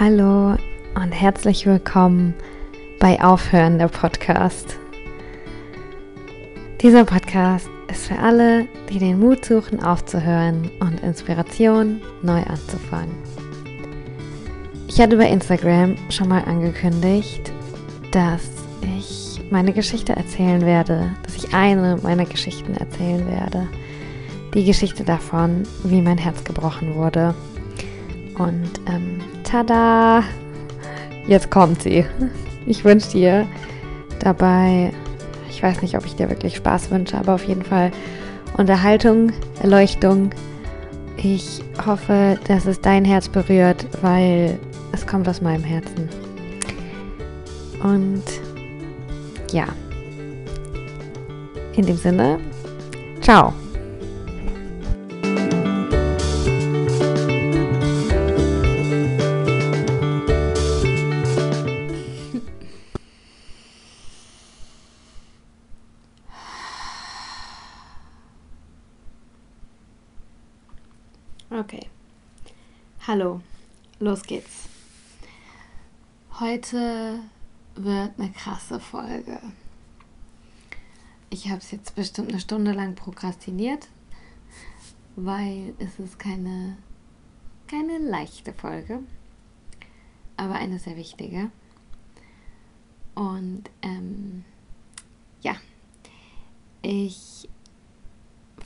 Hallo und herzlich willkommen bei Aufhören der Podcast. Dieser Podcast ist für alle, die den Mut suchen, aufzuhören und Inspiration neu anzufangen. Ich hatte bei Instagram schon mal angekündigt, dass ich meine Geschichte erzählen werde, dass ich eine meiner Geschichten erzählen werde. Die Geschichte davon, wie mein Herz gebrochen wurde. Und ähm, tada! Jetzt kommt sie. Ich wünsche dir dabei, ich weiß nicht, ob ich dir wirklich Spaß wünsche, aber auf jeden Fall Unterhaltung, Erleuchtung. Ich hoffe, dass es dein Herz berührt, weil es kommt aus meinem Herzen. Und ja, in dem Sinne, ciao. Heute wird eine krasse Folge. Ich habe es jetzt bestimmt eine Stunde lang prokrastiniert, weil es ist keine, keine leichte Folge, aber eine sehr wichtige. Und ähm, ja, ich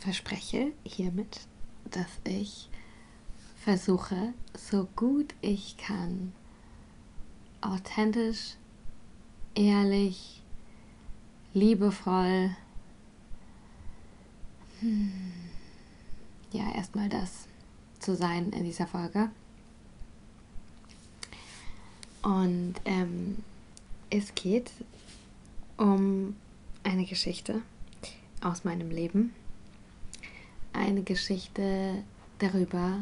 verspreche hiermit, dass ich versuche, so gut ich kann, authentisch, ehrlich, liebevoll, hm, ja, erstmal das zu sein in dieser Folge. Und ähm, es geht um eine Geschichte aus meinem Leben. Eine Geschichte darüber,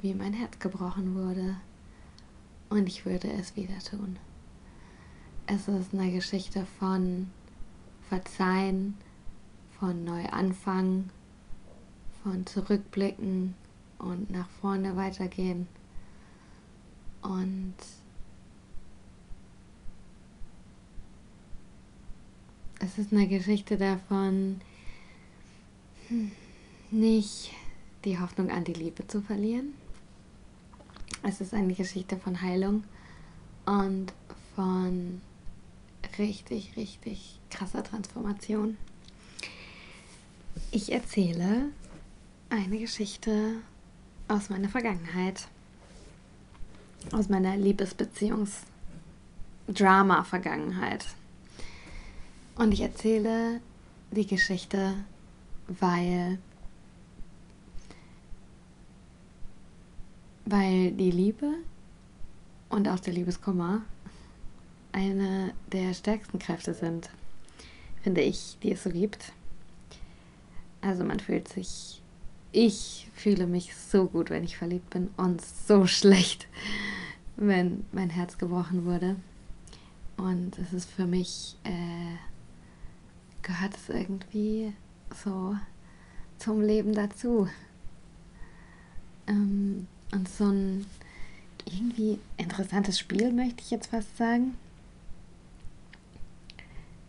wie mein Herz gebrochen wurde. Und ich würde es wieder tun. Es ist eine Geschichte von Verzeihen, von Neuanfang, von Zurückblicken und nach vorne weitergehen. Und es ist eine Geschichte davon, hm, nicht die Hoffnung an die Liebe zu verlieren, es ist eine Geschichte von Heilung und von richtig, richtig krasser Transformation. Ich erzähle eine Geschichte aus meiner Vergangenheit, aus meiner Liebesbeziehungs-Drama-Vergangenheit. Und ich erzähle die Geschichte, weil weil die Liebe und auch der Liebeskummer eine der stärksten Kräfte sind, finde ich, die es so gibt. Also man fühlt sich, ich fühle mich so gut, wenn ich verliebt bin und so schlecht, wenn mein Herz gebrochen wurde. Und es ist für mich, äh, gehört es irgendwie so zum Leben dazu. Ähm, und so ein irgendwie interessantes Spiel, möchte ich jetzt fast sagen.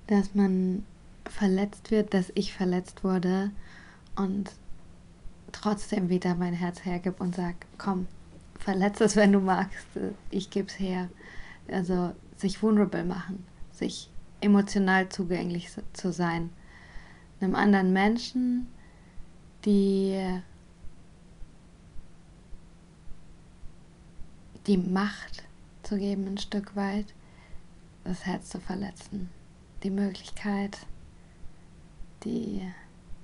Dass man verletzt wird, dass ich verletzt wurde und trotzdem wieder mein Herz hergibt und sagt, komm, verletz es, wenn du magst, ich gebe es her. Also sich vulnerable machen, sich emotional zugänglich zu sein. Einem anderen Menschen, die die Macht zu geben, ein Stück weit, das Herz zu verletzen. Die Möglichkeit, die,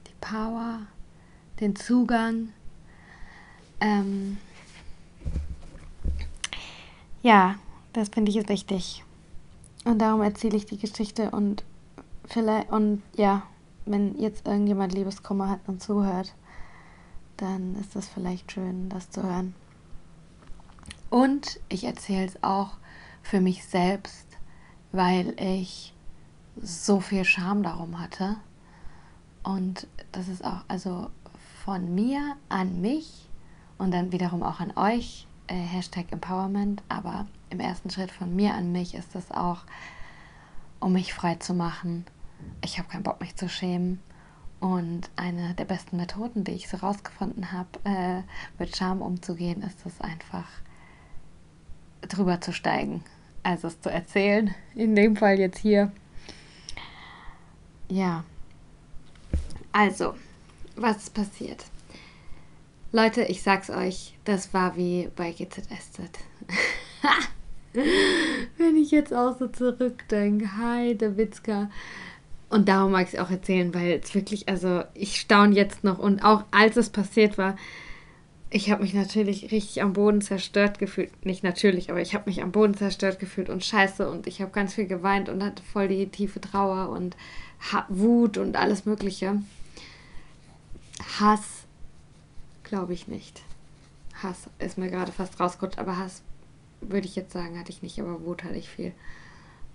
die Power, den Zugang. Ähm, ja, das finde ich ist wichtig. Und darum erzähle ich die Geschichte und vielleicht, und ja, wenn jetzt irgendjemand Liebeskummer hat und zuhört, dann ist es vielleicht schön, das zu hören. Und ich erzähle es auch für mich selbst, weil ich so viel Scham darum hatte. Und das ist auch also von mir an mich und dann wiederum auch an euch äh, Hashtag Empowerment, aber im ersten Schritt von mir an mich ist es auch, um mich frei zu machen. Ich habe keinen Bock, mich zu schämen. Und eine der besten Methoden, die ich so rausgefunden habe, äh, mit Scham umzugehen, ist es einfach drüber zu steigen. Also es zu erzählen. In dem Fall jetzt hier. Ja. Also, was ist passiert? Leute, ich sag's euch, das war wie bei GZSZ. Wenn ich jetzt auch so zurückdenke, hi, der Witzka. Und darum mag ich es auch erzählen, weil es wirklich, also ich staune jetzt noch und auch als es passiert war, ich habe mich natürlich richtig am Boden zerstört gefühlt. Nicht natürlich, aber ich habe mich am Boden zerstört gefühlt und scheiße und ich habe ganz viel geweint und hatte voll die tiefe Trauer und Wut und alles Mögliche. Hass glaube ich nicht. Hass ist mir gerade fast rausgerutscht, aber Hass würde ich jetzt sagen, hatte ich nicht, aber Wut hatte ich viel.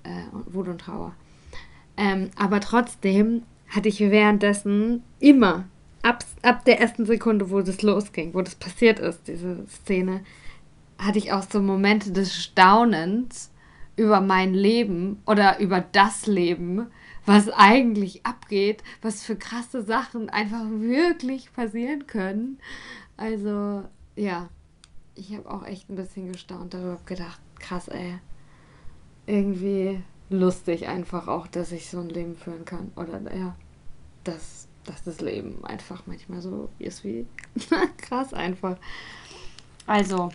Äh, Wut und Trauer. Ähm, aber trotzdem hatte ich währenddessen immer, ab, ab der ersten Sekunde, wo das losging, wo das passiert ist, diese Szene, hatte ich auch so Momente des Staunens über mein Leben oder über das Leben, was eigentlich abgeht, was für krasse Sachen einfach wirklich passieren können. Also, ja, ich habe auch echt ein bisschen gestaunt darüber gedacht, krass, ey. Irgendwie lustig einfach auch, dass ich so ein Leben führen kann. Oder ja, dass, dass das Leben einfach manchmal so ist wie krass einfach. Also,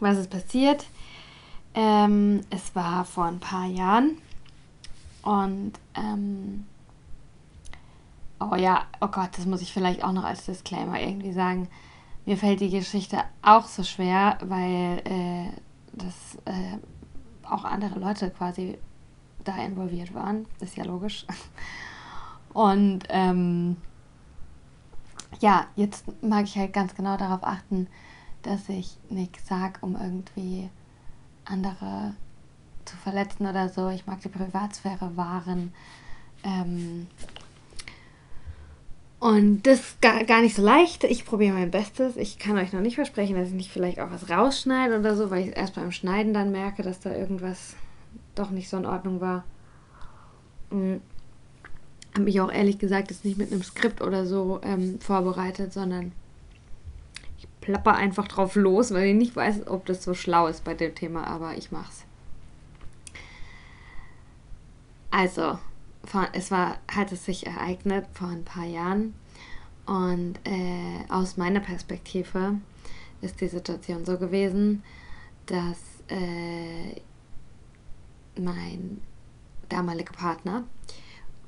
was ist passiert? Ähm, es war vor ein paar Jahren und ähm, oh ja, oh Gott, das muss ich vielleicht auch noch als Disclaimer irgendwie sagen. Mir fällt die Geschichte auch so schwer, weil äh, das äh, auch andere Leute quasi da involviert waren. Ist ja logisch. Und ähm, ja, jetzt mag ich halt ganz genau darauf achten, dass ich nichts sage, um irgendwie andere zu verletzen oder so. Ich mag die Privatsphäre wahren. Ähm, und das ist gar, gar nicht so leicht. Ich probiere mein Bestes. Ich kann euch noch nicht versprechen, dass ich nicht vielleicht auch was rausschneide oder so, weil ich erst beim Schneiden dann merke, dass da irgendwas doch nicht so in Ordnung war. Mhm. Habe mich auch ehrlich gesagt jetzt nicht mit einem Skript oder so ähm, vorbereitet, sondern ich plapper einfach drauf los, weil ich nicht weiß, ob das so schlau ist bei dem Thema, aber ich mach's. Also, es war, hat es sich ereignet vor ein paar Jahren und äh, aus meiner Perspektive ist die Situation so gewesen, dass äh, mein damaliger Partner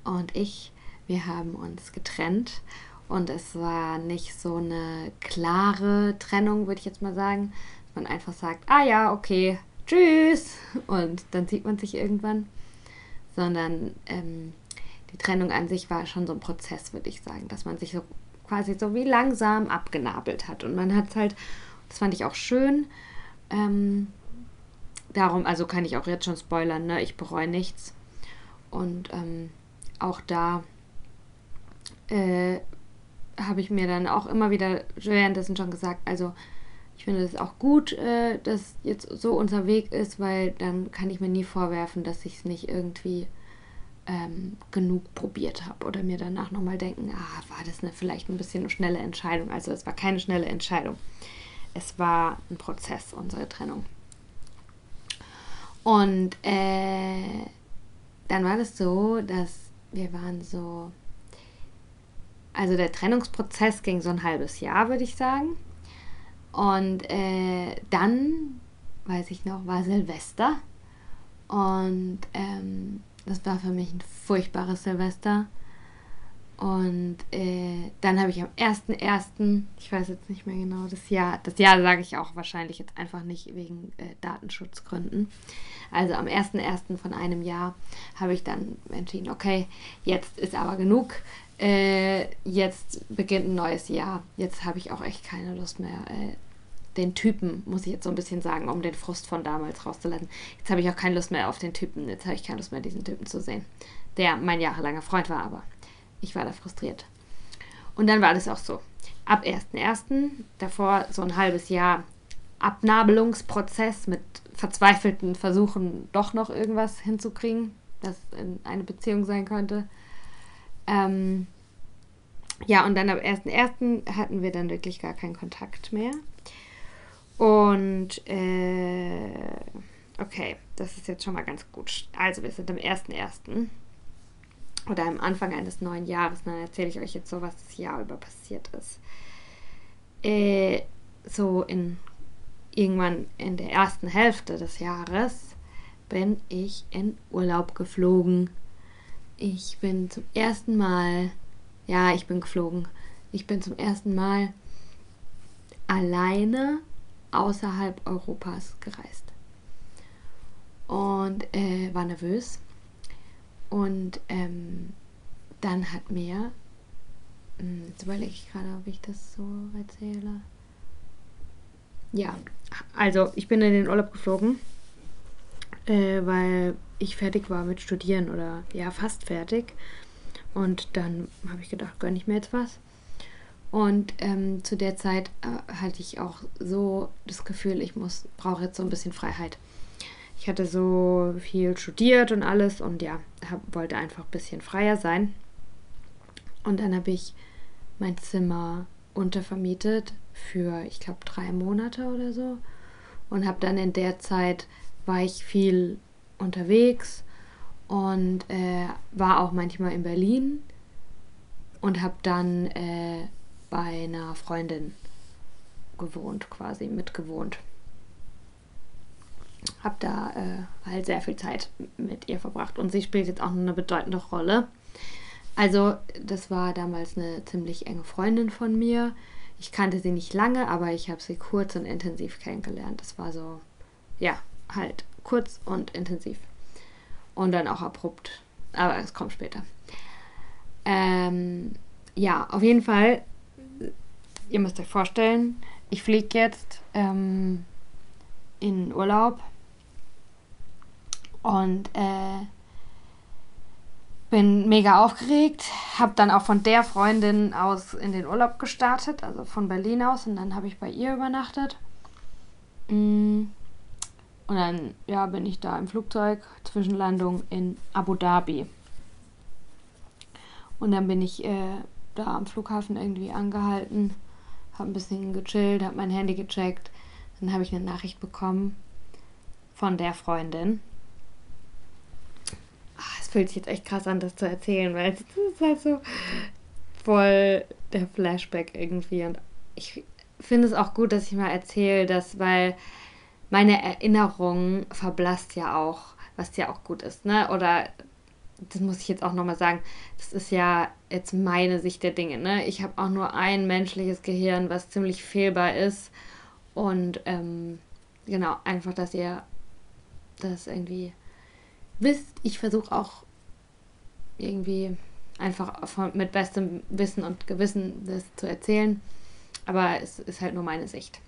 und ich, wir haben uns getrennt und es war nicht so eine klare Trennung, würde ich jetzt mal sagen, man einfach sagt, ah ja, okay, tschüss und dann sieht man sich irgendwann sondern ähm, die Trennung an sich war schon so ein Prozess, würde ich sagen, dass man sich so quasi so wie langsam abgenabelt hat. Und man hat es halt, das fand ich auch schön. Ähm, darum, also kann ich auch jetzt schon spoilern, ne? ich bereue nichts. Und ähm, auch da äh, habe ich mir dann auch immer wieder währenddessen schon gesagt, also ich finde es auch gut, äh, dass jetzt so unser Weg ist, weil dann kann ich mir nie vorwerfen, dass ich es nicht irgendwie ähm, genug probiert habe oder mir danach nochmal denken, ah, war das eine vielleicht ein bisschen eine schnelle Entscheidung. Also es war keine schnelle Entscheidung. Es war ein Prozess, unsere Trennung. Und äh, dann war das so, dass wir waren so, also der Trennungsprozess ging so ein halbes Jahr, würde ich sagen. Und äh, dann, weiß ich noch, war Silvester. Und ähm, das war für mich ein furchtbares Silvester. Und äh, dann habe ich am 1.1., ich weiß jetzt nicht mehr genau das Jahr, das Jahr sage ich auch wahrscheinlich jetzt einfach nicht wegen äh, Datenschutzgründen. Also am 1.1. von einem Jahr habe ich dann entschieden, okay, jetzt ist aber genug. Äh, jetzt beginnt ein neues Jahr. Jetzt habe ich auch echt keine Lust mehr, äh, den Typen, muss ich jetzt so ein bisschen sagen, um den Frust von damals rauszulassen. Jetzt habe ich auch keine Lust mehr auf den Typen. Jetzt habe ich keine Lust mehr, diesen Typen zu sehen. Der mein jahrelanger Freund war, aber ich war da frustriert. Und dann war das auch so. Ab 1.1., davor so ein halbes Jahr, Abnabelungsprozess mit verzweifelten Versuchen, doch noch irgendwas hinzukriegen, das in eine Beziehung sein könnte. Ähm, ja, und dann am 1.1. hatten wir dann wirklich gar keinen Kontakt mehr. Und äh, okay, das ist jetzt schon mal ganz gut. Also wir sind am 1.1. oder am Anfang eines neuen Jahres. Dann erzähle ich euch jetzt so, was das Jahr über passiert ist. Äh, so in irgendwann in der ersten Hälfte des Jahres bin ich in Urlaub geflogen. Ich bin zum ersten Mal, ja, ich bin geflogen. Ich bin zum ersten Mal alleine außerhalb Europas gereist. Und äh, war nervös. Und ähm, dann hat mir, hm, jetzt überlege ich gerade, ob ich das so erzähle. Ja, also ich bin in den Urlaub geflogen, äh, weil ich fertig war mit Studieren oder ja, fast fertig. Und dann habe ich gedacht, gönne ich mir jetzt was. Und ähm, zu der Zeit äh, hatte ich auch so das Gefühl, ich muss, brauche jetzt so ein bisschen Freiheit. Ich hatte so viel studiert und alles und ja, hab, wollte einfach ein bisschen freier sein. Und dann habe ich mein Zimmer untervermietet für, ich glaube, drei Monate oder so. Und habe dann in der Zeit, war ich viel unterwegs und äh, war auch manchmal in Berlin und habe dann äh, bei einer Freundin gewohnt, quasi mitgewohnt. Hab da äh, halt sehr viel Zeit mit ihr verbracht und sie spielt jetzt auch eine bedeutende Rolle. Also, das war damals eine ziemlich enge Freundin von mir. Ich kannte sie nicht lange, aber ich habe sie kurz und intensiv kennengelernt. Das war so, ja, halt kurz und intensiv. Und dann auch abrupt. Aber es kommt später. Ähm, ja, auf jeden Fall ihr müsst euch vorstellen, ich fliege jetzt ähm, in Urlaub und äh, bin mega aufgeregt. Habe dann auch von der Freundin aus in den Urlaub gestartet, also von Berlin aus, und dann habe ich bei ihr übernachtet. Mm. Und dann ja, bin ich da im Flugzeug, Zwischenlandung in Abu Dhabi. Und dann bin ich äh, da am Flughafen irgendwie angehalten habe ein bisschen gechillt, habe mein Handy gecheckt. Dann habe ich eine Nachricht bekommen von der Freundin. Ach, es fühlt sich jetzt echt krass an, das zu erzählen, weil es ist halt so voll der Flashback irgendwie. Und ich finde es auch gut, dass ich mal erzähle, dass, weil meine Erinnerung verblasst ja auch, was ja auch gut ist, ne? Oder das muss ich jetzt auch nochmal sagen, das ist ja jetzt meine Sicht der Dinge. Ne? Ich habe auch nur ein menschliches Gehirn, was ziemlich fehlbar ist. Und ähm, genau, einfach, dass ihr das irgendwie wisst. Ich versuche auch irgendwie einfach von, mit bestem Wissen und Gewissen das zu erzählen. Aber es ist halt nur meine Sicht.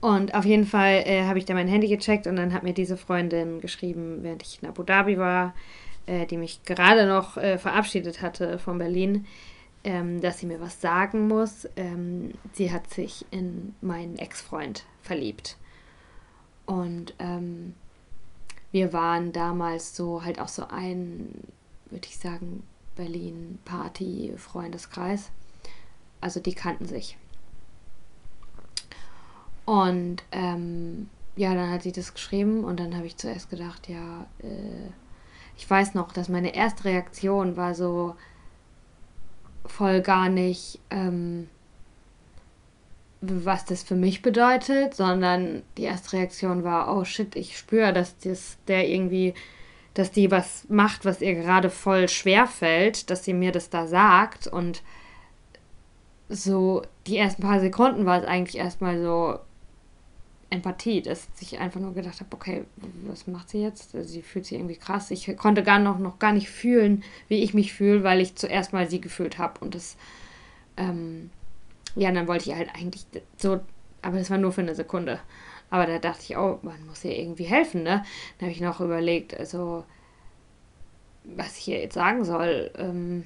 Und auf jeden Fall äh, habe ich da mein Handy gecheckt und dann hat mir diese Freundin geschrieben, während ich in Abu Dhabi war, äh, die mich gerade noch äh, verabschiedet hatte von Berlin, ähm, dass sie mir was sagen muss. Ähm, sie hat sich in meinen Ex-Freund verliebt. Und ähm, wir waren damals so halt auch so ein, würde ich sagen, Berlin-Party-Freundeskreis. Also die kannten sich. Und ähm, ja, dann hat sie das geschrieben und dann habe ich zuerst gedacht, ja, äh, ich weiß noch, dass meine erste Reaktion war so voll gar nicht, ähm, was das für mich bedeutet, sondern die erste Reaktion war, oh shit, ich spüre, dass das, der irgendwie, dass die was macht, was ihr gerade voll schwer fällt, dass sie mir das da sagt. Und so die ersten paar Sekunden war es eigentlich erstmal so, Empathie, dass ich einfach nur gedacht habe, okay, was macht sie jetzt? Sie fühlt sich irgendwie krass. Ich konnte gar noch, noch gar nicht fühlen, wie ich mich fühle, weil ich zuerst mal sie gefühlt habe. Und das, ähm, ja, dann wollte ich halt eigentlich so, aber das war nur für eine Sekunde. Aber da dachte ich, oh, man muss ihr irgendwie helfen, ne? Dann habe ich noch überlegt, also, was ich ihr jetzt sagen soll. Ähm,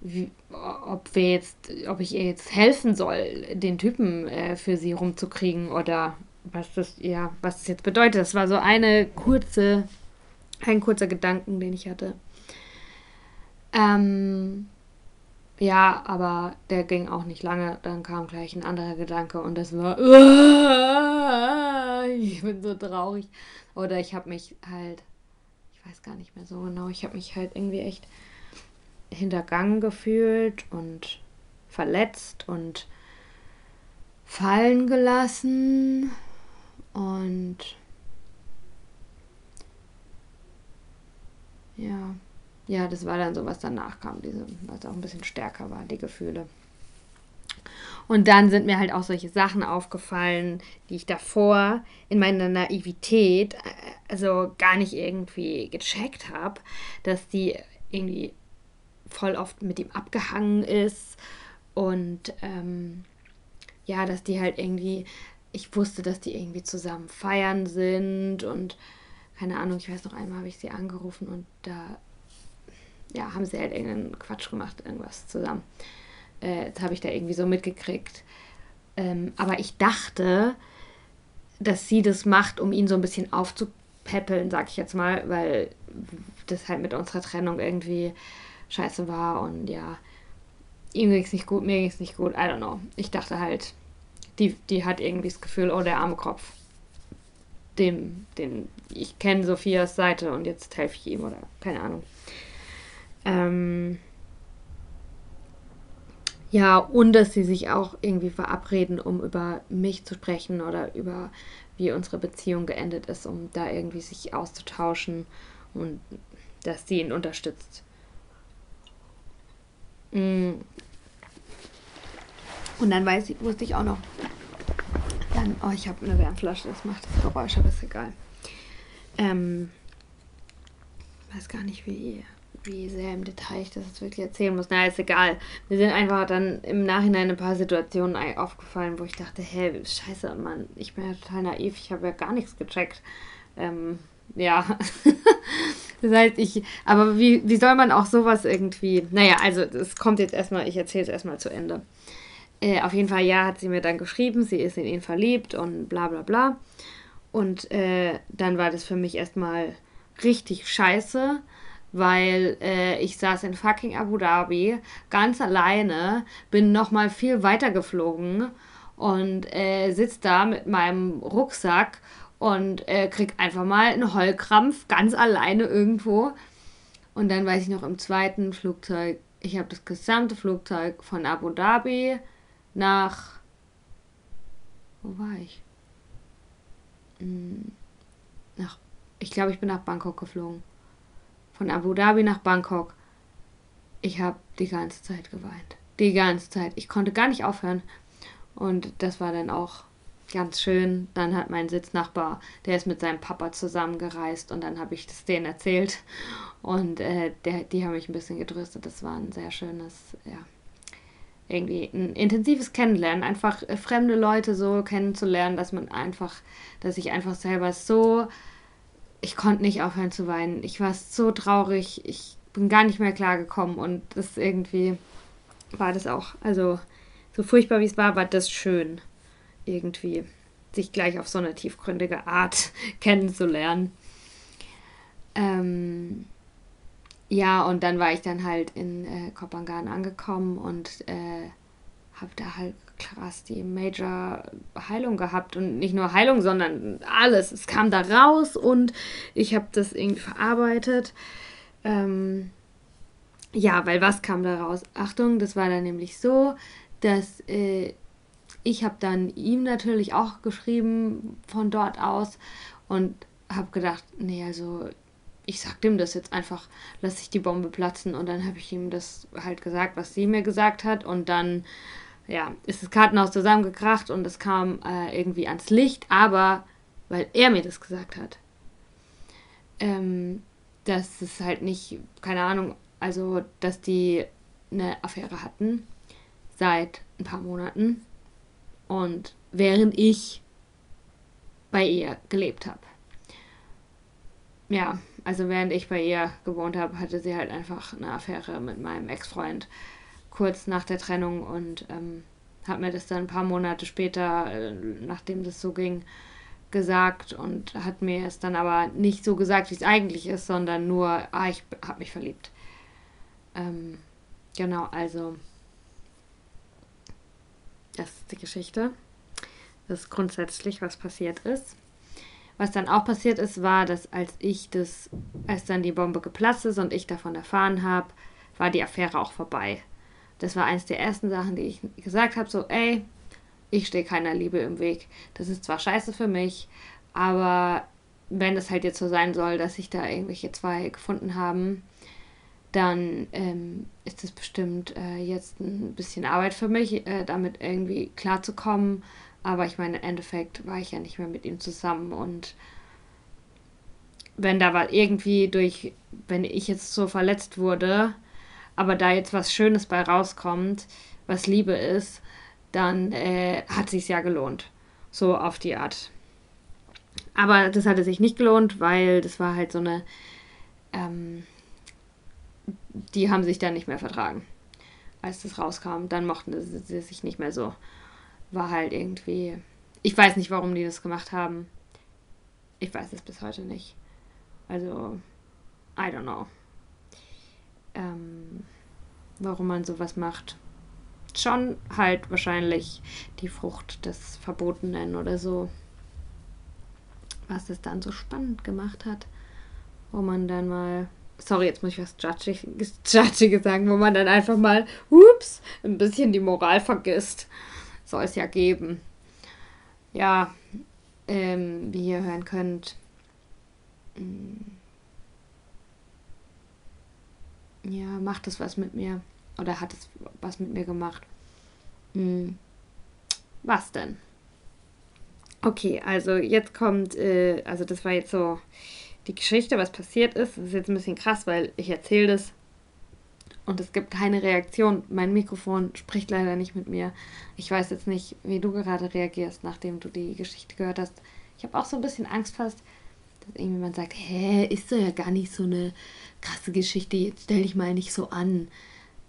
wie, ob wir jetzt, ob ich ihr jetzt helfen soll, den Typen äh, für sie rumzukriegen oder was das, ja, was das jetzt bedeutet. Das war so eine kurze, ein kurzer Gedanken, den ich hatte. Ähm, ja, aber der ging auch nicht lange. Dann kam gleich ein anderer Gedanke und das war, ich bin so traurig. Oder ich habe mich halt, ich weiß gar nicht mehr so genau, ich habe mich halt irgendwie echt hintergangen gefühlt und verletzt und fallen gelassen und ja, ja, das war dann so, was danach kam, diese, was auch ein bisschen stärker war, die Gefühle. Und dann sind mir halt auch solche Sachen aufgefallen, die ich davor in meiner Naivität äh, also gar nicht irgendwie gecheckt habe, dass die irgendwie voll oft mit ihm abgehangen ist und ähm, ja, dass die halt irgendwie, ich wusste, dass die irgendwie zusammen feiern sind und keine Ahnung, ich weiß noch einmal habe ich sie angerufen und da ja, haben sie halt irgendeinen Quatsch gemacht, irgendwas zusammen. Äh, das habe ich da irgendwie so mitgekriegt. Ähm, aber ich dachte, dass sie das macht, um ihn so ein bisschen aufzupäppeln, sag ich jetzt mal, weil das halt mit unserer Trennung irgendwie scheiße war und ja, ihm ging es nicht gut, mir ging es nicht gut, I don't know. Ich dachte halt, die, die hat irgendwie das Gefühl, oh, der arme Kopf. Dem, den, ich kenne Sophias Seite und jetzt helfe ich ihm oder keine Ahnung. Ähm, ja, und dass sie sich auch irgendwie verabreden, um über mich zu sprechen oder über wie unsere Beziehung geendet ist, um da irgendwie sich auszutauschen und dass sie ihn unterstützt. Mm. Und dann weiß ich, wusste ich auch noch, dann, oh, ich habe eine Wärmflasche, das macht das Geräusch, aber ist egal. Ähm, weiß gar nicht, wie, wie sehr im Detail ich das jetzt wirklich erzählen muss. Na, ist egal. Mir sind einfach dann im Nachhinein ein paar Situationen aufgefallen, wo ich dachte, hä, scheiße, Mann, ich bin ja total naiv, ich habe ja gar nichts gecheckt. Ähm, ja. das heißt, ich, aber wie, wie soll man auch sowas irgendwie, naja, also es kommt jetzt erstmal, ich erzähle es erstmal zu Ende. Äh, auf jeden Fall, ja, hat sie mir dann geschrieben, sie ist in ihn verliebt und bla bla bla. Und äh, dann war das für mich erstmal richtig scheiße, weil äh, ich saß in fucking Abu Dhabi ganz alleine, bin nochmal viel weiter geflogen und äh, sitze da mit meinem Rucksack und äh, krieg einfach mal einen Heulkrampf ganz alleine irgendwo. Und dann weiß ich noch im zweiten Flugzeug, ich habe das gesamte Flugzeug von Abu Dhabi nach. Wo war ich? Hm, nach. Ich glaube, ich bin nach Bangkok geflogen. Von Abu Dhabi nach Bangkok. Ich habe die ganze Zeit geweint. Die ganze Zeit. Ich konnte gar nicht aufhören. Und das war dann auch ganz schön. Dann hat mein Sitznachbar, der ist mit seinem Papa zusammengereist und dann habe ich das denen erzählt und äh, der, die haben mich ein bisschen getröstet. Das war ein sehr schönes, ja, irgendwie ein intensives Kennenlernen, einfach äh, fremde Leute so kennenzulernen, dass man einfach, dass ich einfach selber so, ich konnte nicht aufhören zu weinen. Ich war so traurig, ich bin gar nicht mehr klargekommen und das irgendwie war das auch, also so furchtbar wie es war, war das schön irgendwie sich gleich auf so eine tiefgründige Art kennenzulernen. Ähm, ja, und dann war ich dann halt in äh, Kopangan angekommen und äh, habe da halt krass die Major Heilung gehabt und nicht nur Heilung, sondern alles. Es kam da raus und ich habe das irgendwie verarbeitet. Ähm, ja, weil was kam da raus? Achtung, das war dann nämlich so, dass äh, ich habe dann ihm natürlich auch geschrieben von dort aus und habe gedacht, nee, also ich sag dem das jetzt einfach, lass ich die Bombe platzen. Und dann habe ich ihm das halt gesagt, was sie mir gesagt hat. Und dann ja, ist das Kartenhaus zusammengekracht und es kam äh, irgendwie ans Licht, aber weil er mir das gesagt hat. Ähm, dass es halt nicht, keine Ahnung, also dass die eine Affäre hatten seit ein paar Monaten und während ich bei ihr gelebt habe. Ja, also während ich bei ihr gewohnt habe, hatte sie halt einfach eine Affäre mit meinem Ex-Freund kurz nach der Trennung und ähm, hat mir das dann ein paar Monate später, äh, nachdem das so ging, gesagt und hat mir es dann aber nicht so gesagt, wie es eigentlich ist, sondern nur, ah, ich habe mich verliebt. Ähm, genau, also das ist die Geschichte. Das ist grundsätzlich, was passiert ist. Was dann auch passiert ist, war, dass als ich das, als dann die Bombe geplatzt ist und ich davon erfahren habe, war die Affäre auch vorbei. Das war eins der ersten Sachen, die ich gesagt habe, so, ey, ich stehe keiner Liebe im Weg. Das ist zwar scheiße für mich, aber wenn es halt jetzt so sein soll, dass sich da irgendwelche zwei gefunden haben, dann ähm, ist es bestimmt äh, jetzt ein bisschen Arbeit für mich, äh, damit irgendwie klarzukommen aber ich meine, im Endeffekt war ich ja nicht mehr mit ihm zusammen und wenn da war irgendwie durch, wenn ich jetzt so verletzt wurde, aber da jetzt was Schönes bei rauskommt, was Liebe ist, dann äh, hat sich ja gelohnt. So auf die Art. Aber das hatte sich nicht gelohnt, weil das war halt so eine. Ähm, die haben sich dann nicht mehr vertragen. Als das rauskam, dann mochten sie sich nicht mehr so war halt irgendwie. Ich weiß nicht, warum die das gemacht haben. Ich weiß es bis heute nicht. Also, I don't know. Ähm, warum man sowas macht. Schon halt wahrscheinlich die Frucht des Verbotenen oder so. Was es dann so spannend gemacht hat. Wo man dann mal. Sorry, jetzt muss ich was Judgiges sagen, wo man dann einfach mal, ups, ein bisschen die Moral vergisst soll es ja geben. Ja, ähm, wie ihr hören könnt. Mm, ja, macht es was mit mir. Oder hat es was mit mir gemacht? Hm. Was denn? Okay, also jetzt kommt, äh, also das war jetzt so die Geschichte, was passiert ist. Ist jetzt ein bisschen krass, weil ich erzähle das und es gibt keine Reaktion. Mein Mikrofon spricht leider nicht mit mir. Ich weiß jetzt nicht, wie du gerade reagierst, nachdem du die Geschichte gehört hast. Ich habe auch so ein bisschen Angst fast, dass irgendjemand sagt, hä, ist doch ja gar nicht so eine krasse Geschichte, jetzt stell dich mal nicht so an.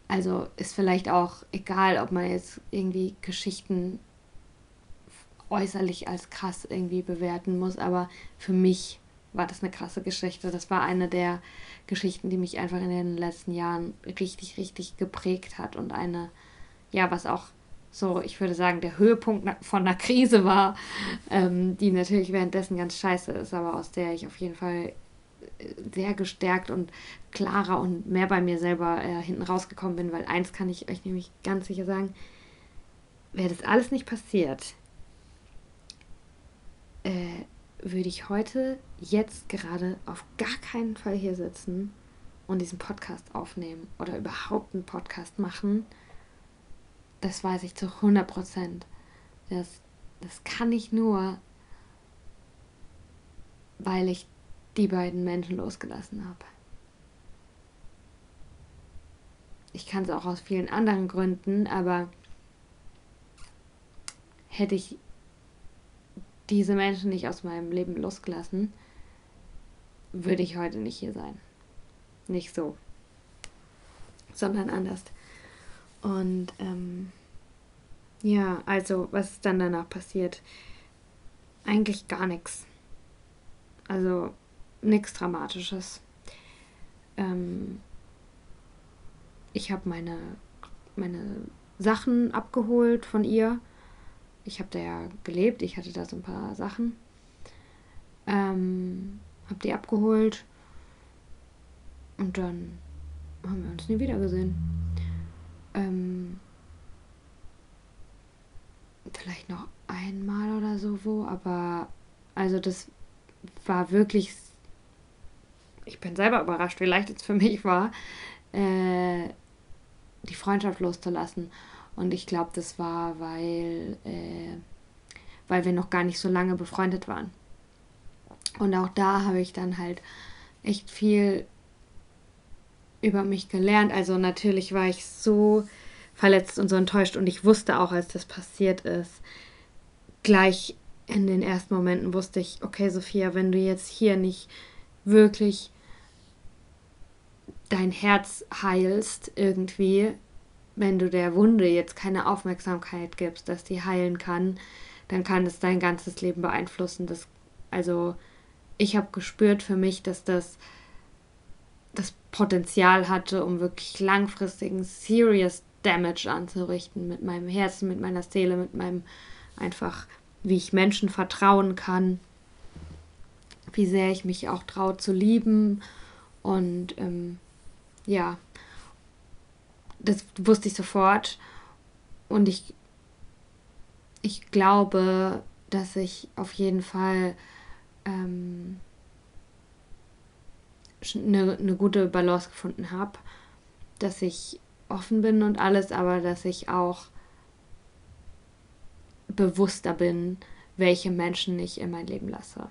Also ist vielleicht auch egal, ob man jetzt irgendwie Geschichten äußerlich als krass irgendwie bewerten muss, aber für mich war das eine krasse Geschichte. Das war eine der Geschichten, die mich einfach in den letzten Jahren richtig, richtig geprägt hat und eine, ja, was auch so, ich würde sagen, der Höhepunkt von einer Krise war, ähm, die natürlich währenddessen ganz scheiße ist, aber aus der ich auf jeden Fall äh, sehr gestärkt und klarer und mehr bei mir selber äh, hinten rausgekommen bin, weil eins kann ich euch nämlich ganz sicher sagen, wäre das alles nicht passiert, äh, würde ich heute, jetzt gerade auf gar keinen Fall hier sitzen und diesen Podcast aufnehmen oder überhaupt einen Podcast machen. Das weiß ich zu 100 Prozent. Das, das kann ich nur, weil ich die beiden Menschen losgelassen habe. Ich kann es auch aus vielen anderen Gründen, aber hätte ich diese Menschen nicht aus meinem Leben losgelassen, würde ich heute nicht hier sein. Nicht so, sondern anders. Und ähm, ja, also was ist dann danach passiert? Eigentlich gar nichts. Also nichts Dramatisches. Ähm, ich habe meine, meine Sachen abgeholt von ihr ich habe da ja gelebt, ich hatte da so ein paar Sachen. Ähm, habe die abgeholt und dann haben wir uns nie wieder gesehen. Ähm, vielleicht noch einmal oder so wo, aber also das war wirklich. Ich bin selber überrascht, wie leicht es für mich war, äh, die Freundschaft loszulassen. Und ich glaube, das war, weil, äh, weil wir noch gar nicht so lange befreundet waren. Und auch da habe ich dann halt echt viel über mich gelernt. Also natürlich war ich so verletzt und so enttäuscht und ich wusste auch, als das passiert ist, gleich in den ersten Momenten wusste ich, okay, Sophia, wenn du jetzt hier nicht wirklich dein Herz heilst irgendwie, wenn du der Wunde jetzt keine Aufmerksamkeit gibst, dass die heilen kann, dann kann es dein ganzes Leben beeinflussen. Das, also ich habe gespürt für mich, dass das das Potenzial hatte, um wirklich langfristigen Serious Damage anzurichten mit meinem Herzen, mit meiner Seele, mit meinem einfach, wie ich Menschen vertrauen kann, wie sehr ich mich auch traue zu lieben und ähm, ja, das wusste ich sofort und ich ich glaube, dass ich auf jeden Fall ähm, eine, gute Balance gefunden habe, dass ich offen bin und alles, aber dass ich auch bewusster bin, welche Menschen ich in mein Leben lasse.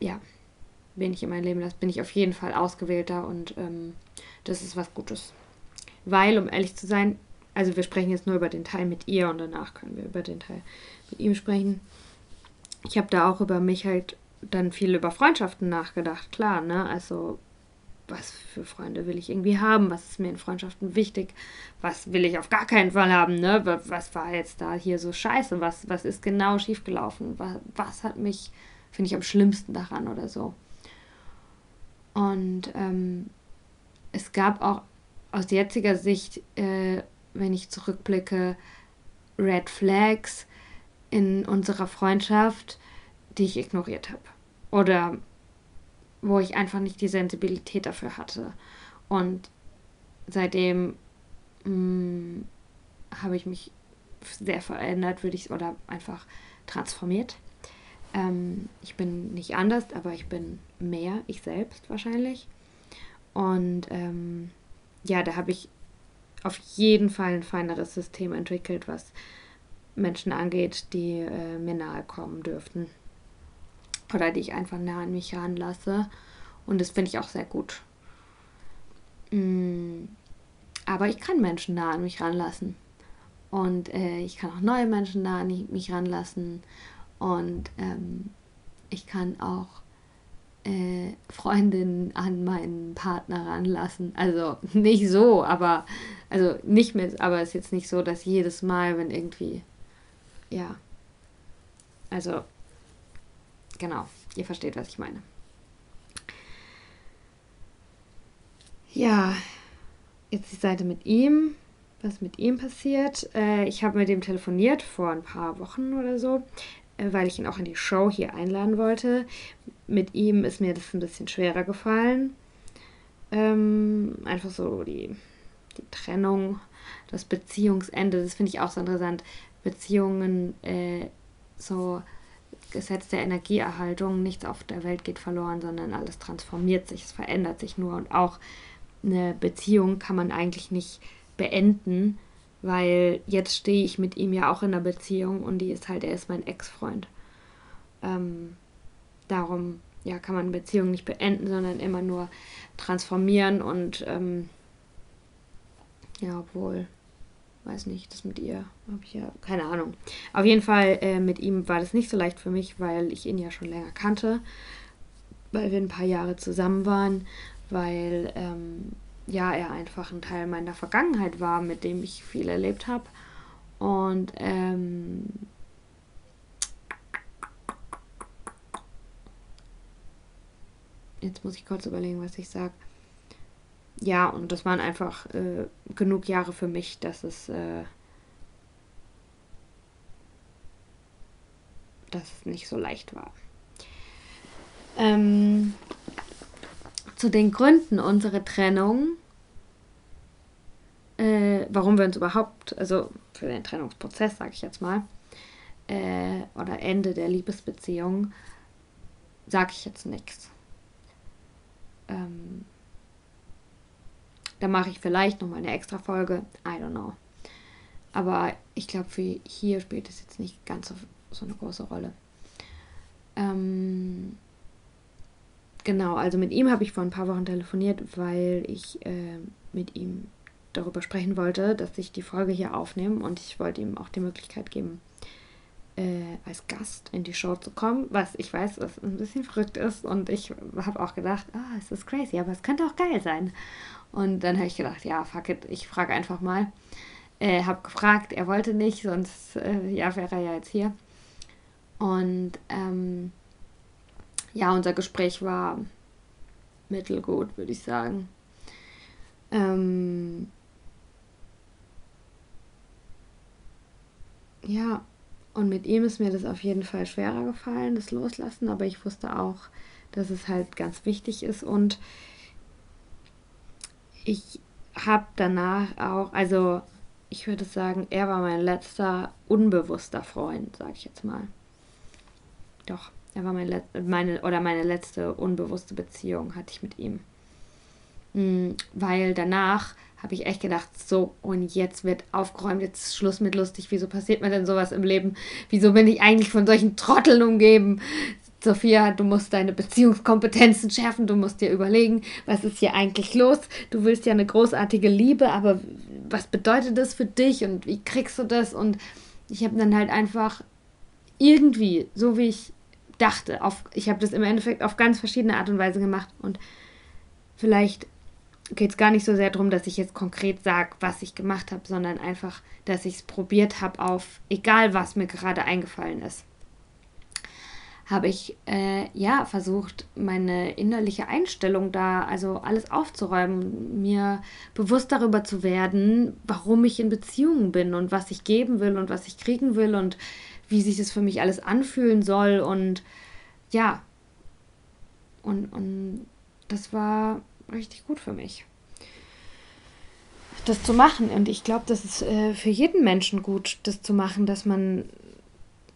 Ja, wen ich in mein Leben lasse, bin ich auf jeden Fall ausgewählter und ähm, das ist was Gutes. Weil, um ehrlich zu sein, also wir sprechen jetzt nur über den Teil mit ihr und danach können wir über den Teil mit ihm sprechen. Ich habe da auch über mich halt dann viel über Freundschaften nachgedacht, klar, ne? Also was für Freunde will ich irgendwie haben? Was ist mir in Freundschaften wichtig? Was will ich auf gar keinen Fall haben, ne? Was war jetzt da hier so scheiße? Was, was ist genau schiefgelaufen? Was, was hat mich, finde ich, am schlimmsten daran oder so? Und ähm, es gab auch aus jetziger Sicht äh, wenn ich zurückblicke, Red Flags in unserer Freundschaft, die ich ignoriert habe. Oder wo ich einfach nicht die Sensibilität dafür hatte. Und seitdem hm, habe ich mich sehr verändert, würde ich oder einfach transformiert. Ähm, ich bin nicht anders, aber ich bin mehr ich selbst wahrscheinlich. Und ähm, ja, da habe ich auf jeden Fall ein feineres System entwickelt, was Menschen angeht, die äh, mir nahe kommen dürften. Oder die ich einfach nah an mich heranlasse. Und das finde ich auch sehr gut. Mm, aber ich kann Menschen nah an mich ranlassen. Und äh, ich kann auch neue Menschen nah an mich ranlassen. Und ähm, ich kann auch äh, Freundin an meinen Partner ranlassen. Also nicht so, aber also nicht mehr, aber es ist jetzt nicht so, dass jedes Mal, wenn irgendwie, ja, also genau, ihr versteht, was ich meine. Ja, jetzt die Seite mit ihm, was mit ihm passiert. Äh, ich habe mit ihm telefoniert vor ein paar Wochen oder so. Äh, weil ich ihn auch in die Show hier einladen wollte. Mit ihm ist mir das ein bisschen schwerer gefallen. Ähm, einfach so die, die Trennung, das Beziehungsende, das finde ich auch so interessant. Beziehungen, äh, so Gesetz der Energieerhaltung, nichts auf der Welt geht verloren, sondern alles transformiert sich, es verändert sich nur. Und auch eine Beziehung kann man eigentlich nicht beenden, weil jetzt stehe ich mit ihm ja auch in einer Beziehung und die ist halt, er ist mein Ex-Freund. Ähm, darum ja, kann man Beziehungen nicht beenden, sondern immer nur transformieren und ähm, ja, obwohl, weiß nicht, das mit ihr habe ich ja keine Ahnung. Auf jeden Fall äh, mit ihm war das nicht so leicht für mich, weil ich ihn ja schon länger kannte, weil wir ein paar Jahre zusammen waren, weil ähm, ja, er einfach ein Teil meiner Vergangenheit war, mit dem ich viel erlebt habe. Und ähm, jetzt muss ich kurz überlegen, was ich sage. Ja, und das waren einfach äh, genug Jahre für mich, dass es, äh, dass es nicht so leicht war. Ähm, zu den Gründen unserer Trennung, äh, warum wir uns überhaupt, also für den Trennungsprozess, sage ich jetzt mal, äh, oder Ende der Liebesbeziehung, sage ich jetzt nichts. Ähm, da mache ich vielleicht nochmal eine extra Folge, I don't know. Aber ich glaube, für hier spielt es jetzt nicht ganz so, so eine große Rolle. Ähm, Genau, also mit ihm habe ich vor ein paar Wochen telefoniert, weil ich äh, mit ihm darüber sprechen wollte, dass ich die Folge hier aufnehme und ich wollte ihm auch die Möglichkeit geben, äh, als Gast in die Show zu kommen, was ich weiß, was ein bisschen verrückt ist. Und ich habe auch gedacht, ah, oh, es ist crazy, aber es könnte auch geil sein. Und dann habe ich gedacht, ja, fuck it, ich frage einfach mal. Äh, habe gefragt, er wollte nicht, sonst äh, ja, wäre er ja jetzt hier. Und ähm, ja, unser Gespräch war mittelgut, würde ich sagen. Ähm, ja, und mit ihm ist mir das auf jeden Fall schwerer gefallen, das Loslassen, aber ich wusste auch, dass es halt ganz wichtig ist und ich habe danach auch, also ich würde sagen, er war mein letzter unbewusster Freund, sage ich jetzt mal. Doch, er war mein meine oder meine letzte unbewusste Beziehung hatte ich mit ihm. Mhm, weil danach habe ich echt gedacht, so und jetzt wird aufgeräumt, jetzt ist Schluss mit lustig. Wieso passiert mir denn sowas im Leben? Wieso bin ich eigentlich von solchen Trotteln umgeben? Sophia, du musst deine Beziehungskompetenzen schärfen, du musst dir überlegen, was ist hier eigentlich los? Du willst ja eine großartige Liebe, aber was bedeutet das für dich und wie kriegst du das? Und ich habe dann halt einfach irgendwie, so wie ich dachte, auf, ich habe das im Endeffekt auf ganz verschiedene Art und Weise gemacht und vielleicht geht es gar nicht so sehr darum, dass ich jetzt konkret sage, was ich gemacht habe, sondern einfach, dass ich es probiert habe auf egal was mir gerade eingefallen ist. Habe ich äh, ja versucht, meine innerliche Einstellung da, also alles aufzuräumen, mir bewusst darüber zu werden, warum ich in Beziehungen bin und was ich geben will und was ich kriegen will und wie sich das für mich alles anfühlen soll und ja, und, und das war richtig gut für mich das zu machen. Und ich glaube, das ist äh, für jeden Menschen gut, das zu machen, dass man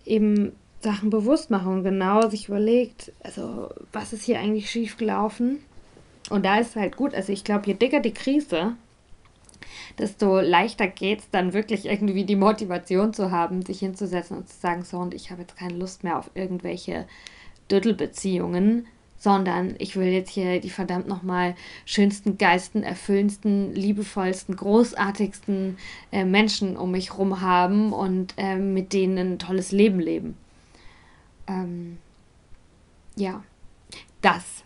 eben Sachen bewusst machen und genau sich überlegt, also was ist hier eigentlich schief gelaufen? Und da ist es halt gut, also ich glaube, je dicker die Krise, desto leichter geht es dann wirklich irgendwie die Motivation zu haben, sich hinzusetzen und zu sagen, so und ich habe jetzt keine Lust mehr auf irgendwelche Dödelbeziehungen, sondern ich will jetzt hier die verdammt nochmal schönsten, geisten, erfüllendsten, liebevollsten, großartigsten äh, Menschen um mich rum haben und äh, mit denen ein tolles Leben leben. Ähm, ja, das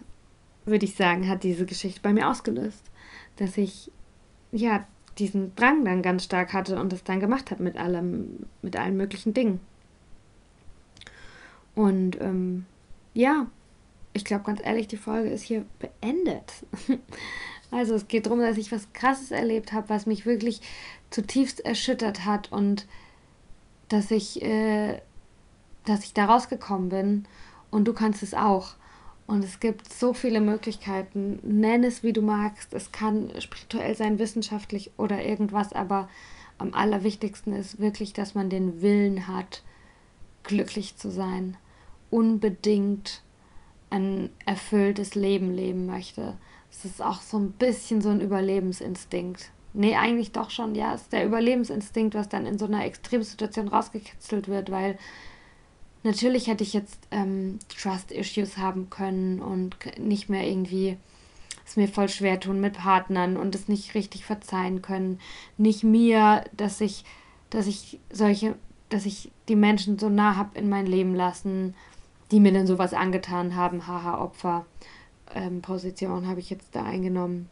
würde ich sagen, hat diese Geschichte bei mir ausgelöst, dass ich ja diesen Drang dann ganz stark hatte und es dann gemacht habe mit allem, mit allen möglichen Dingen. Und ähm, ja, ich glaube ganz ehrlich, die Folge ist hier beendet. also es geht darum, dass ich was Krasses erlebt habe, was mich wirklich zutiefst erschüttert hat und dass ich äh, dass ich da rausgekommen bin und du kannst es auch. Und es gibt so viele Möglichkeiten. Nenn es, wie du magst. Es kann spirituell sein, wissenschaftlich oder irgendwas, aber am allerwichtigsten ist wirklich, dass man den Willen hat, glücklich zu sein. Unbedingt ein erfülltes Leben leben möchte. Es ist auch so ein bisschen so ein Überlebensinstinkt. Nee, eigentlich doch schon, ja, es ist der Überlebensinstinkt, was dann in so einer Extremsituation rausgekitzelt wird, weil Natürlich hätte ich jetzt ähm, Trust-Issues haben können und nicht mehr irgendwie es mir voll schwer tun mit Partnern und es nicht richtig verzeihen können. Nicht mir, dass ich, dass ich solche, dass ich die Menschen so nah habe in mein Leben lassen, die mir dann sowas angetan haben. Haha, Opfer. Ähm, Position habe ich jetzt da eingenommen.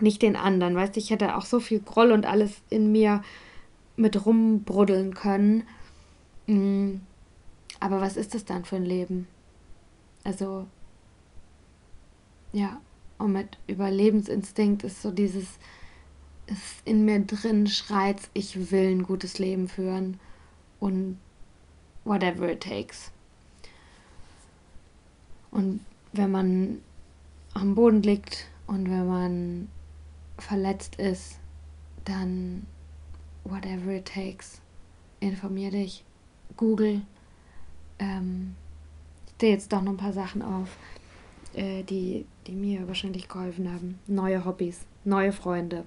Nicht den anderen, weißt du, ich hätte auch so viel Groll und alles in mir mit rumbruddeln können. Mm aber was ist das dann für ein Leben? Also, ja, und mit Überlebensinstinkt ist so dieses, es in mir drin schreit, ich will ein gutes Leben führen und whatever it takes. Und wenn man am Boden liegt und wenn man verletzt ist, dann whatever it takes, informier dich, google, ähm, ich zähle jetzt doch noch ein paar Sachen auf, äh, die, die mir wahrscheinlich geholfen haben. Neue Hobbys, neue Freunde.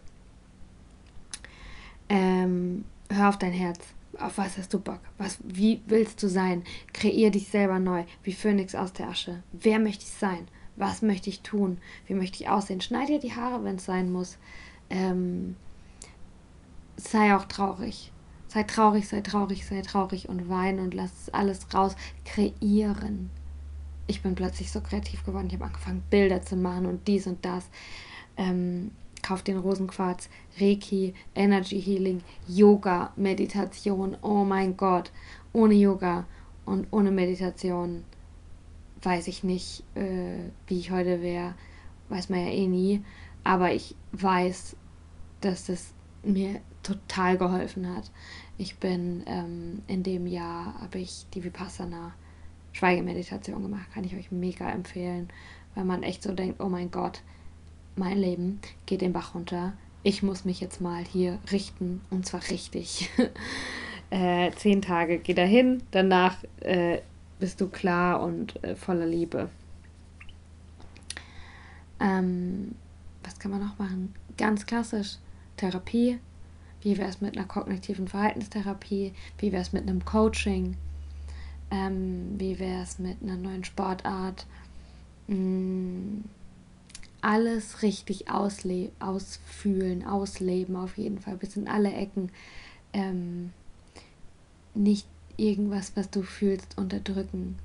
Ähm, hör auf dein Herz. Auf was hast du Bock? Was, wie willst du sein? Kreier dich selber neu, wie Phönix aus der Asche. Wer möchte ich sein? Was möchte ich tun? Wie möchte ich aussehen? Schneid dir die Haare, wenn es sein muss. Ähm, sei auch traurig. Sei traurig, sei traurig, sei traurig und wein und lass alles raus. Kreieren. Ich bin plötzlich so kreativ geworden. Ich habe angefangen, Bilder zu machen und dies und das. Ähm, kauf den Rosenquarz, Reiki, Energy Healing, Yoga, Meditation. Oh mein Gott. Ohne Yoga und ohne Meditation weiß ich nicht, äh, wie ich heute wäre. Weiß man ja eh nie. Aber ich weiß, dass das mir total geholfen hat. Ich bin ähm, in dem Jahr, habe ich die Vipassana Schweigemeditation gemacht. Kann ich euch mega empfehlen, weil man echt so denkt, oh mein Gott, mein Leben geht den Bach runter. Ich muss mich jetzt mal hier richten und zwar richtig. äh, zehn Tage geh dahin, danach äh, bist du klar und äh, voller Liebe. Ähm, was kann man noch machen? Ganz klassisch. Therapie. Wie wäre es mit einer kognitiven Verhaltenstherapie? Wie wäre es mit einem Coaching? Ähm, wie wäre es mit einer neuen Sportart? Mm, alles richtig ausle ausfühlen, ausleben auf jeden Fall, bis in alle Ecken. Ähm, nicht irgendwas, was du fühlst, unterdrücken.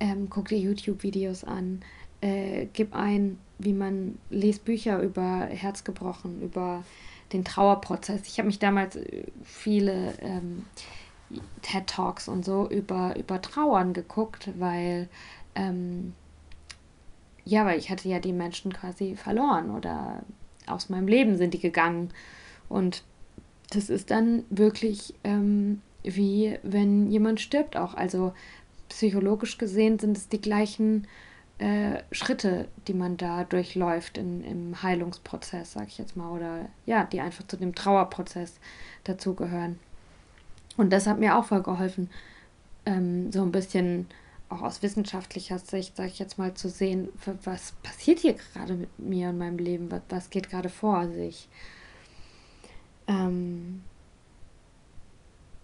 Ähm, guck dir YouTube-Videos an. Äh, gib ein, wie man liest Bücher über Herzgebrochen, über den Trauerprozess. Ich habe mich damals äh, viele ähm, TED Talks und so über, über Trauern geguckt, weil ähm, ja, weil ich hatte ja die Menschen quasi verloren oder aus meinem Leben sind die gegangen. Und das ist dann wirklich ähm, wie wenn jemand stirbt auch. Also psychologisch gesehen sind es die gleichen äh, Schritte, die man da durchläuft in, im Heilungsprozess, sag ich jetzt mal, oder ja, die einfach zu dem Trauerprozess dazugehören. Und das hat mir auch voll geholfen, ähm, so ein bisschen auch aus wissenschaftlicher Sicht, sag ich jetzt mal, zu sehen, was passiert hier gerade mit mir und meinem Leben, was, was geht gerade vor sich. Ähm,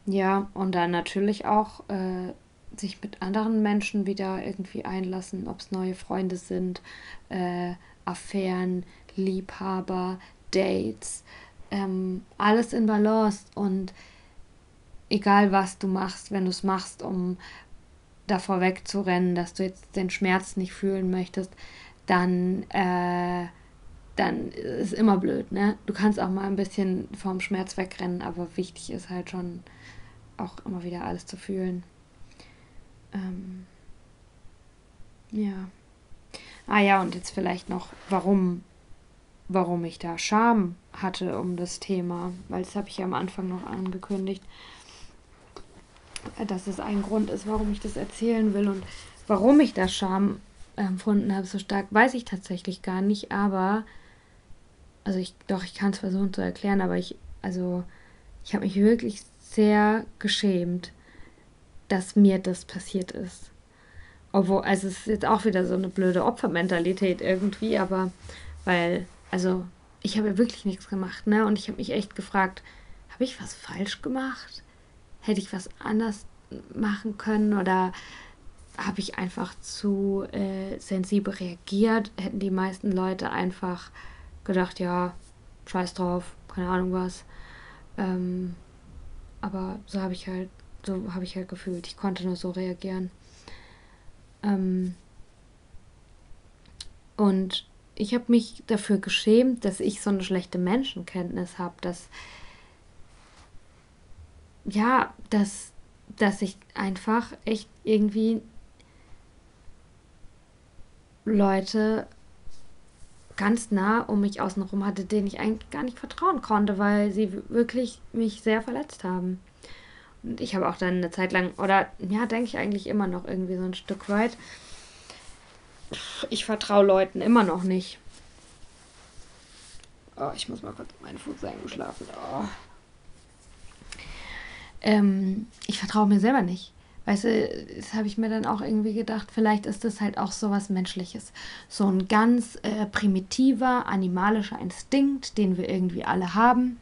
ja, und dann natürlich auch äh, sich mit anderen Menschen wieder irgendwie einlassen, ob es neue Freunde sind, äh, Affären, Liebhaber, Dates, ähm, alles in Balance und egal was du machst, wenn du es machst, um davor wegzurennen, dass du jetzt den Schmerz nicht fühlen möchtest, dann, äh, dann ist immer blöd, ne? Du kannst auch mal ein bisschen vom Schmerz wegrennen, aber wichtig ist halt schon auch immer wieder alles zu fühlen. Ähm, ja. Ah ja, und jetzt vielleicht noch, warum, warum ich da Scham hatte um das Thema, weil das habe ich ja am Anfang noch angekündigt, dass es ein Grund ist, warum ich das erzählen will und warum ich da Scham empfunden habe so stark, weiß ich tatsächlich gar nicht, aber also ich doch, ich kann es versuchen zu erklären, aber ich also ich habe mich wirklich sehr geschämt, dass mir das passiert ist. Obwohl, also es ist jetzt auch wieder so eine blöde Opfermentalität irgendwie, aber weil, also ich habe ja wirklich nichts gemacht, ne? Und ich habe mich echt gefragt, habe ich was falsch gemacht? Hätte ich was anders machen können oder habe ich einfach zu äh, sensibel reagiert? Hätten die meisten Leute einfach gedacht, ja, scheiß drauf, keine Ahnung was. Ähm, aber so habe ich halt, so habe ich halt gefühlt. Ich konnte nur so reagieren. Ähm und ich habe mich dafür geschämt, dass ich so eine schlechte Menschenkenntnis habe, dass ja, dass, dass ich einfach echt irgendwie Leute ganz nah um mich außenrum hatte, denen ich eigentlich gar nicht vertrauen konnte, weil sie wirklich mich sehr verletzt haben. Und ich habe auch dann eine Zeit lang, oder ja, denke ich eigentlich immer noch irgendwie so ein Stück weit, ich vertraue Leuten immer noch nicht. Oh, ich muss mal kurz meinen Fuß eingeschlafen. Oh. Ähm, ich vertraue mir selber nicht. Weißt du, das habe ich mir dann auch irgendwie gedacht, vielleicht ist das halt auch so was Menschliches. So ein ganz äh, primitiver, animalischer Instinkt, den wir irgendwie alle haben.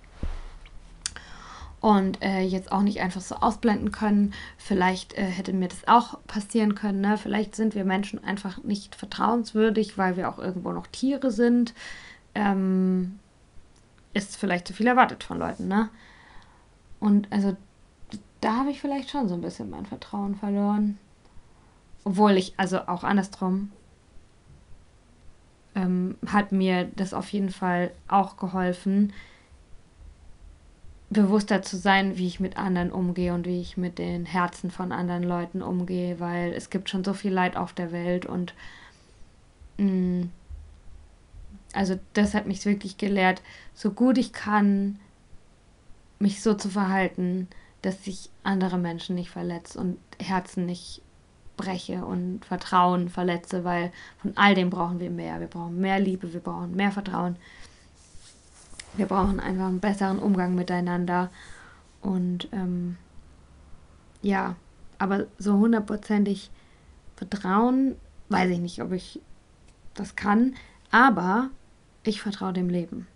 Und äh, jetzt auch nicht einfach so ausblenden können. Vielleicht äh, hätte mir das auch passieren können. Ne? Vielleicht sind wir Menschen einfach nicht vertrauenswürdig, weil wir auch irgendwo noch Tiere sind. Ähm, ist vielleicht zu viel erwartet von Leuten, ne? Und also da habe ich vielleicht schon so ein bisschen mein Vertrauen verloren. Obwohl ich, also auch andersrum, ähm, hat mir das auf jeden Fall auch geholfen, bewusster zu sein, wie ich mit anderen umgehe und wie ich mit den Herzen von anderen Leuten umgehe, weil es gibt schon so viel Leid auf der Welt und mh, mm, also das hat mich wirklich gelehrt, so gut ich kann, mich so zu verhalten, dass ich andere Menschen nicht verletze und Herzen nicht breche und Vertrauen verletze, weil von all dem brauchen wir mehr. Wir brauchen mehr Liebe, wir brauchen mehr Vertrauen. Wir brauchen einfach einen besseren Umgang miteinander. Und ähm, ja, aber so hundertprozentig Vertrauen, weiß ich nicht, ob ich das kann, aber ich vertraue dem Leben.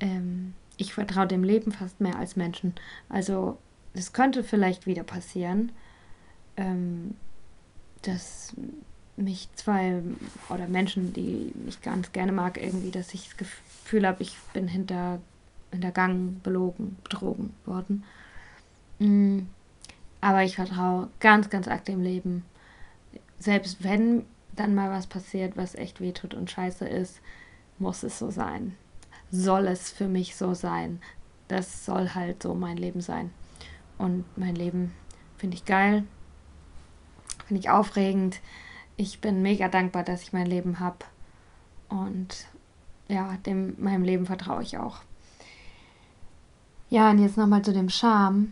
Ähm, ich vertraue dem Leben fast mehr als Menschen. Also es könnte vielleicht wieder passieren, ähm, dass mich zwei oder Menschen, die ich ganz gerne mag, irgendwie, dass ich das Gefühl habe, ich bin hinter, hintergangen, belogen, betrogen worden. Mm, aber ich vertraue ganz, ganz arg dem Leben. Selbst wenn dann mal was passiert, was echt wehtut und scheiße ist, muss es so sein. Soll es für mich so sein. Das soll halt so mein Leben sein. Und mein Leben finde ich geil, finde ich aufregend. Ich bin mega dankbar, dass ich mein Leben habe. Und ja, dem, meinem Leben vertraue ich auch. Ja, und jetzt nochmal zu dem Charme.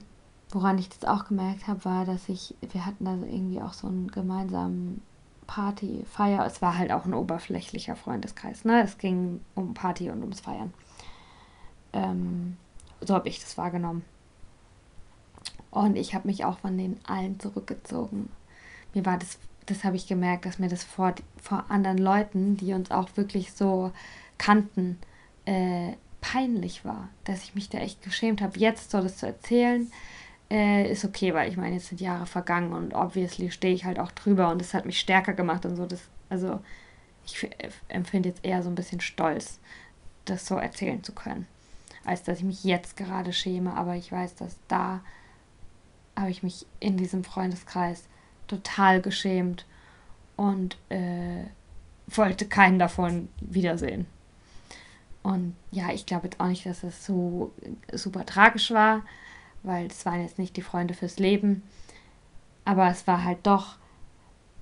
Woran ich das auch gemerkt habe, war, dass ich, wir hatten da irgendwie auch so einen gemeinsamen Party, Feier. Es war halt auch ein oberflächlicher Freundeskreis. Ne? Es ging um Party und ums Feiern. Ähm, so habe ich das wahrgenommen. Und ich habe mich auch von den allen zurückgezogen. Mir war das, das habe ich gemerkt, dass mir das vor, vor anderen Leuten, die uns auch wirklich so kannten, äh, peinlich war. Dass ich mich da echt geschämt habe, jetzt so das zu erzählen äh, ist okay, weil ich meine, jetzt sind Jahre vergangen und obviously stehe ich halt auch drüber und das hat mich stärker gemacht und so. Das, also ich empfinde jetzt eher so ein bisschen Stolz, das so erzählen zu können, als dass ich mich jetzt gerade schäme. Aber ich weiß, dass da habe ich mich in diesem Freundeskreis total geschämt und äh, wollte keinen davon wiedersehen. Und ja, ich glaube jetzt auch nicht, dass es so super tragisch war weil es waren jetzt nicht die Freunde fürs Leben. Aber es war halt doch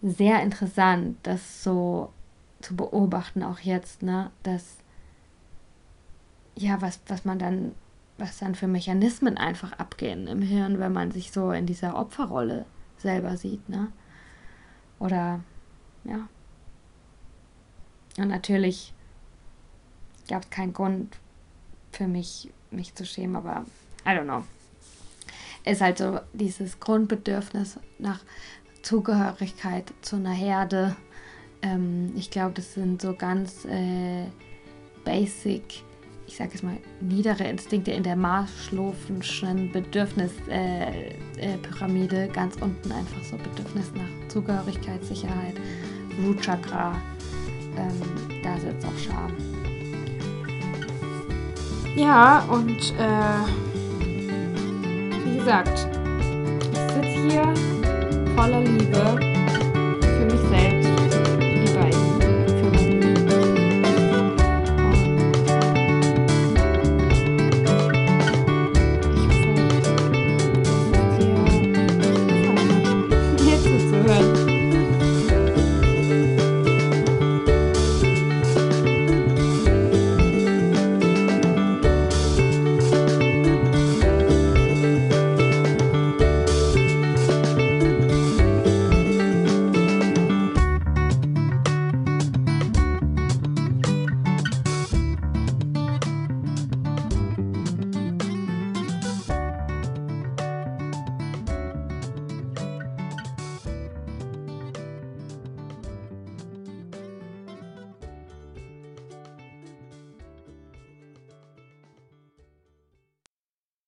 sehr interessant, das so zu beobachten, auch jetzt, ne, dass ja, was, was man dann, was dann für Mechanismen einfach abgehen im Hirn, wenn man sich so in dieser Opferrolle selber sieht, ne? Oder ja. Und natürlich gab es keinen Grund für mich, mich zu schämen, aber I don't know ist halt so dieses Grundbedürfnis nach Zugehörigkeit zu einer Herde. Ähm, ich glaube, das sind so ganz äh, basic, ich sage jetzt mal, niedere Instinkte in der Marschlofenschen Bedürfnispyramide. Äh, äh, ganz unten einfach so Bedürfnis nach Zugehörigkeit, Sicherheit, Root Chakra. Ähm, da sitzt auch Scham. Ja, und äh, gesagt, ich sitze hier voller Liebe für mich selbst